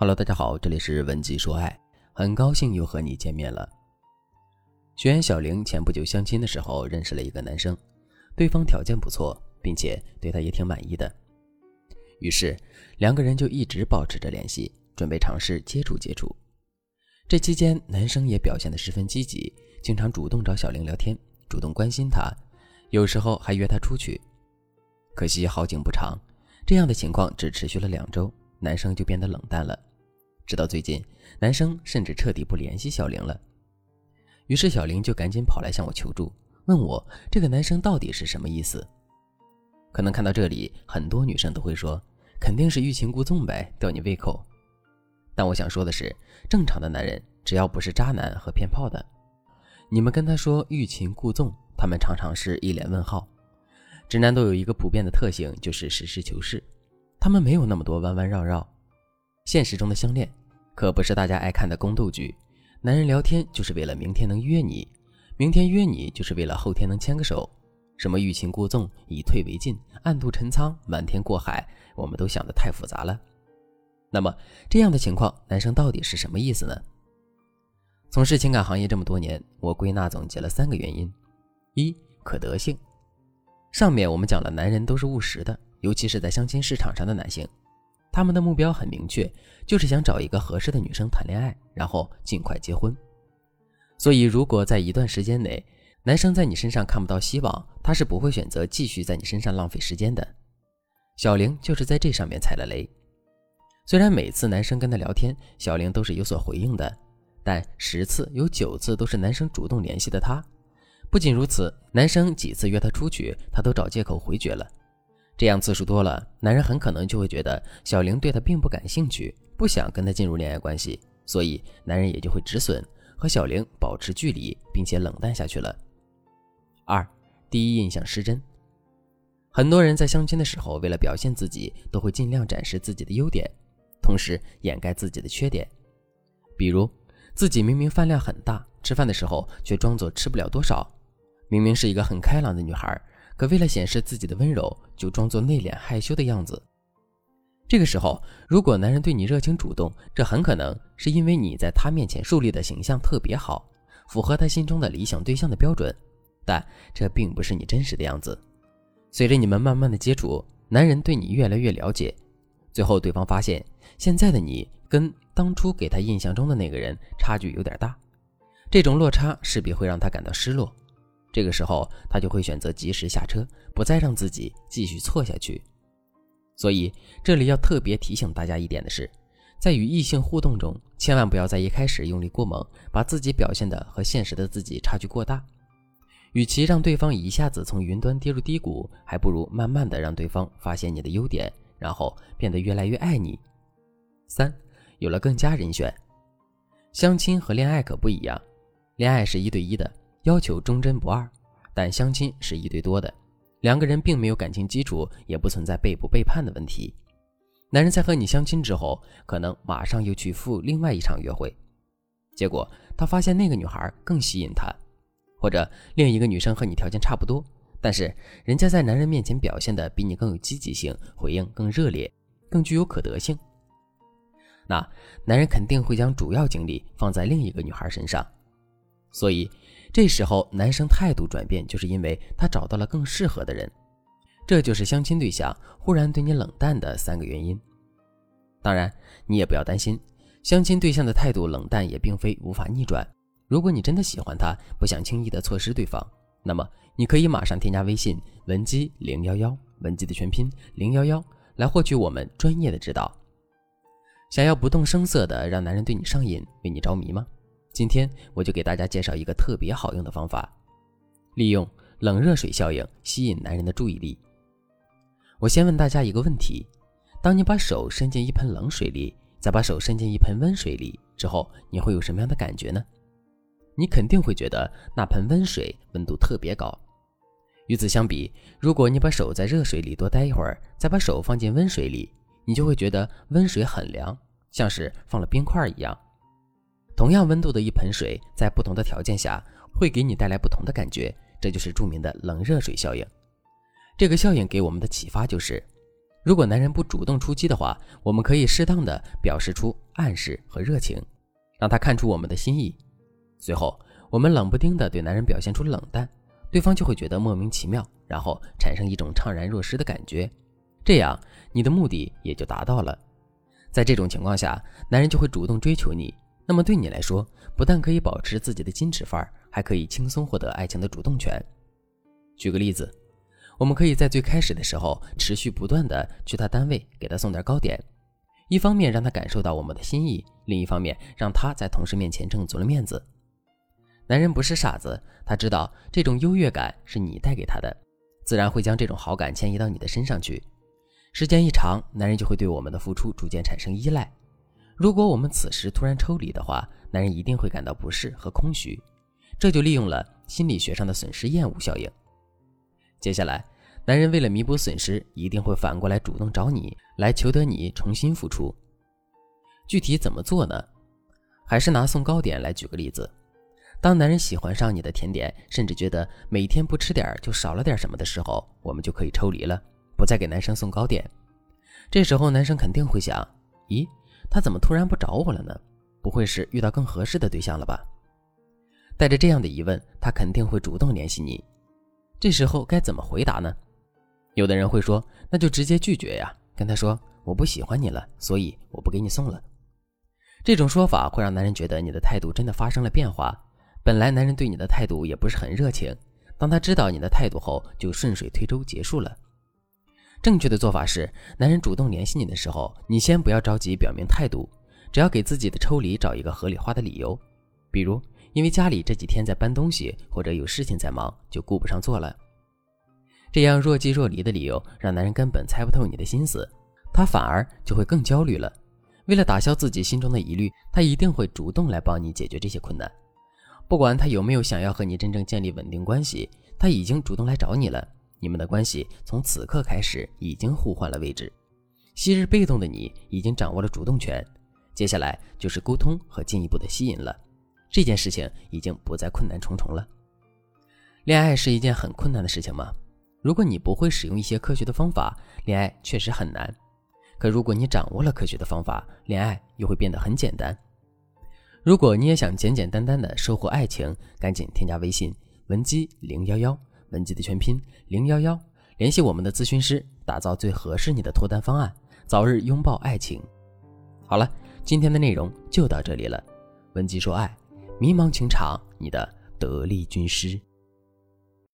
Hello，大家好，这里是文姬说爱，很高兴又和你见面了。学员小玲前不久相亲的时候认识了一个男生，对方条件不错，并且对她也挺满意的，于是两个人就一直保持着联系，准备尝试接触接触。这期间，男生也表现得十分积极，经常主动找小玲聊天，主动关心她，有时候还约她出去。可惜好景不长，这样的情况只持续了两周，男生就变得冷淡了。直到最近，男生甚至彻底不联系小玲了。于是小玲就赶紧跑来向我求助，问我这个男生到底是什么意思。可能看到这里，很多女生都会说，肯定是欲擒故纵呗，吊你胃口。但我想说的是，正常的男人只要不是渣男和骗炮的，你们跟他说欲擒故纵，他们常常是一脸问号。直男都有一个普遍的特性，就是实事求是，他们没有那么多弯弯绕绕。现实中的相恋，可不是大家爱看的宫斗剧。男人聊天就是为了明天能约你，明天约你就是为了后天能牵个手。什么欲擒故纵、以退为进、暗度陈仓、瞒天过海，我们都想得太复杂了。那么这样的情况，男生到底是什么意思呢？从事情感行业这么多年，我归纳总结了三个原因：一、可得性。上面我们讲了，男人都是务实的，尤其是在相亲市场上的男性。他们的目标很明确，就是想找一个合适的女生谈恋爱，然后尽快结婚。所以，如果在一段时间内，男生在你身上看不到希望，他是不会选择继续在你身上浪费时间的。小玲就是在这上面踩了雷。虽然每次男生跟她聊天，小玲都是有所回应的，但十次有九次都是男生主动联系的她。不仅如此，男生几次约她出去，她都找借口回绝了。这样次数多了，男人很可能就会觉得小玲对他并不感兴趣，不想跟他进入恋爱关系，所以男人也就会止损，和小玲保持距离，并且冷淡下去了。二，第一印象失真。很多人在相亲的时候，为了表现自己，都会尽量展示自己的优点，同时掩盖自己的缺点。比如，自己明明饭量很大，吃饭的时候却装作吃不了多少；明明是一个很开朗的女孩。可为了显示自己的温柔，就装作内敛害羞的样子。这个时候，如果男人对你热情主动，这很可能是因为你在他面前树立的形象特别好，符合他心中的理想对象的标准。但这并不是你真实的样子。随着你们慢慢的接触，男人对你越来越了解，最后对方发现现在的你跟当初给他印象中的那个人差距有点大，这种落差势必会让他感到失落。这个时候，他就会选择及时下车，不再让自己继续错下去。所以，这里要特别提醒大家一点的是，在与异性互动中，千万不要在一开始用力过猛，把自己表现的和现实的自己差距过大。与其让对方一下子从云端跌入低谷，还不如慢慢的让对方发现你的优点，然后变得越来越爱你。三，有了更加人选。相亲和恋爱可不一样，恋爱是一对一的。要求忠贞不二，但相亲是一对多的，两个人并没有感情基础，也不存在背不背叛的问题。男人在和你相亲之后，可能马上又去赴另外一场约会，结果他发现那个女孩更吸引他，或者另一个女生和你条件差不多，但是人家在男人面前表现的比你更有积极性，回应更热烈，更具有可得性，那男人肯定会将主要精力放在另一个女孩身上，所以。这时候，男生态度转变，就是因为他找到了更适合的人。这就是相亲对象忽然对你冷淡的三个原因。当然，你也不要担心，相亲对象的态度冷淡也并非无法逆转。如果你真的喜欢他，不想轻易的错失对方，那么你可以马上添加微信文姬零幺幺，文姬的全拼零幺幺，来获取我们专业的指导。想要不动声色的让男人对你上瘾，为你着迷吗？今天我就给大家介绍一个特别好用的方法，利用冷热水效应吸引男人的注意力。我先问大家一个问题：当你把手伸进一盆冷水里，再把手伸进一盆温水里之后，你会有什么样的感觉呢？你肯定会觉得那盆温水温度特别高。与此相比，如果你把手在热水里多待一会儿，再把手放进温水里，你就会觉得温水很凉，像是放了冰块一样。同样温度的一盆水，在不同的条件下会给你带来不同的感觉，这就是著名的冷热水效应。这个效应给我们的启发就是，如果男人不主动出击的话，我们可以适当的表示出暗示和热情，让他看出我们的心意。随后，我们冷不丁的对男人表现出冷淡，对方就会觉得莫名其妙，然后产生一种怅然若失的感觉。这样，你的目的也就达到了。在这种情况下，男人就会主动追求你。那么对你来说，不但可以保持自己的矜持范儿，还可以轻松获得爱情的主动权。举个例子，我们可以在最开始的时候持续不断的去他单位给他送点糕点，一方面让他感受到我们的心意，另一方面让他在同事面前挣足了面子。男人不是傻子，他知道这种优越感是你带给他的，自然会将这种好感迁移到你的身上去。时间一长，男人就会对我们的付出逐渐产生依赖。如果我们此时突然抽离的话，男人一定会感到不适和空虚，这就利用了心理学上的损失厌恶效应。接下来，男人为了弥补损失，一定会反过来主动找你，来求得你重新付出。具体怎么做呢？还是拿送糕点来举个例子。当男人喜欢上你的甜点，甚至觉得每天不吃点儿就少了点什么的时候，我们就可以抽离了，不再给男生送糕点。这时候，男生肯定会想：咦？他怎么突然不找我了呢？不会是遇到更合适的对象了吧？带着这样的疑问，他肯定会主动联系你。这时候该怎么回答呢？有的人会说：“那就直接拒绝呀，跟他说我不喜欢你了，所以我不给你送了。”这种说法会让男人觉得你的态度真的发生了变化。本来男人对你的态度也不是很热情，当他知道你的态度后，就顺水推舟结束了。正确的做法是，男人主动联系你的时候，你先不要着急表明态度，只要给自己的抽离找一个合理化的理由，比如因为家里这几天在搬东西，或者有事情在忙，就顾不上做了。这样若即若离的理由，让男人根本猜不透你的心思，他反而就会更焦虑了。为了打消自己心中的疑虑，他一定会主动来帮你解决这些困难。不管他有没有想要和你真正建立稳定关系，他已经主动来找你了。你们的关系从此刻开始已经互换了位置，昔日被动的你已经掌握了主动权，接下来就是沟通和进一步的吸引了。这件事情已经不再困难重重了。恋爱是一件很困难的事情吗？如果你不会使用一些科学的方法，恋爱确实很难。可如果你掌握了科学的方法，恋爱又会变得很简单。如果你也想简简单单的收获爱情，赶紧添加微信文姬零幺幺。文姬的全拼零幺幺，联系我们的咨询师，打造最合适你的脱单方案，早日拥抱爱情。好了，今天的内容就到这里了。文姬说爱，迷茫情场，你的得力军师。